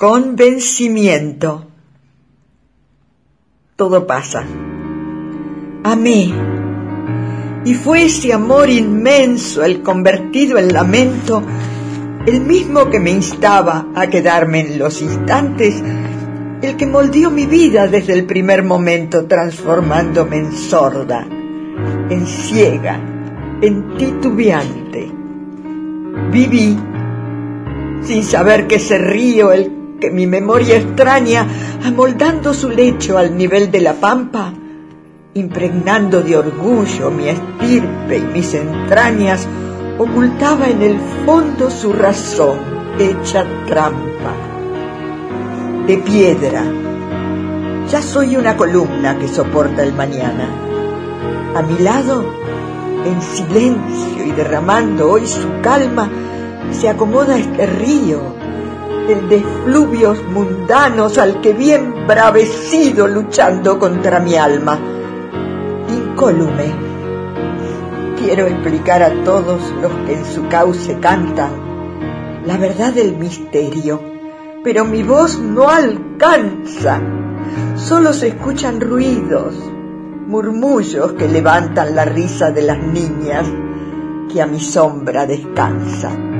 Convencimiento. Todo pasa. Amé. Y fue ese amor inmenso, el convertido en lamento, el mismo que me instaba a quedarme en los instantes, el que moldeó mi vida desde el primer momento, transformándome en sorda, en ciega, en titubeante. Viví sin saber que se río el que mi memoria extraña, amoldando su lecho al nivel de la pampa, impregnando de orgullo mi estirpe y mis entrañas, ocultaba en el fondo su razón hecha trampa. De piedra, ya soy una columna que soporta el mañana. A mi lado, en silencio y derramando hoy su calma, se acomoda este río de fluvios mundanos al que bien bravecido luchando contra mi alma. Incólume, quiero explicar a todos los que en su cauce cantan la verdad del misterio, pero mi voz no alcanza. Solo se escuchan ruidos, murmullos que levantan la risa de las niñas que a mi sombra descansan.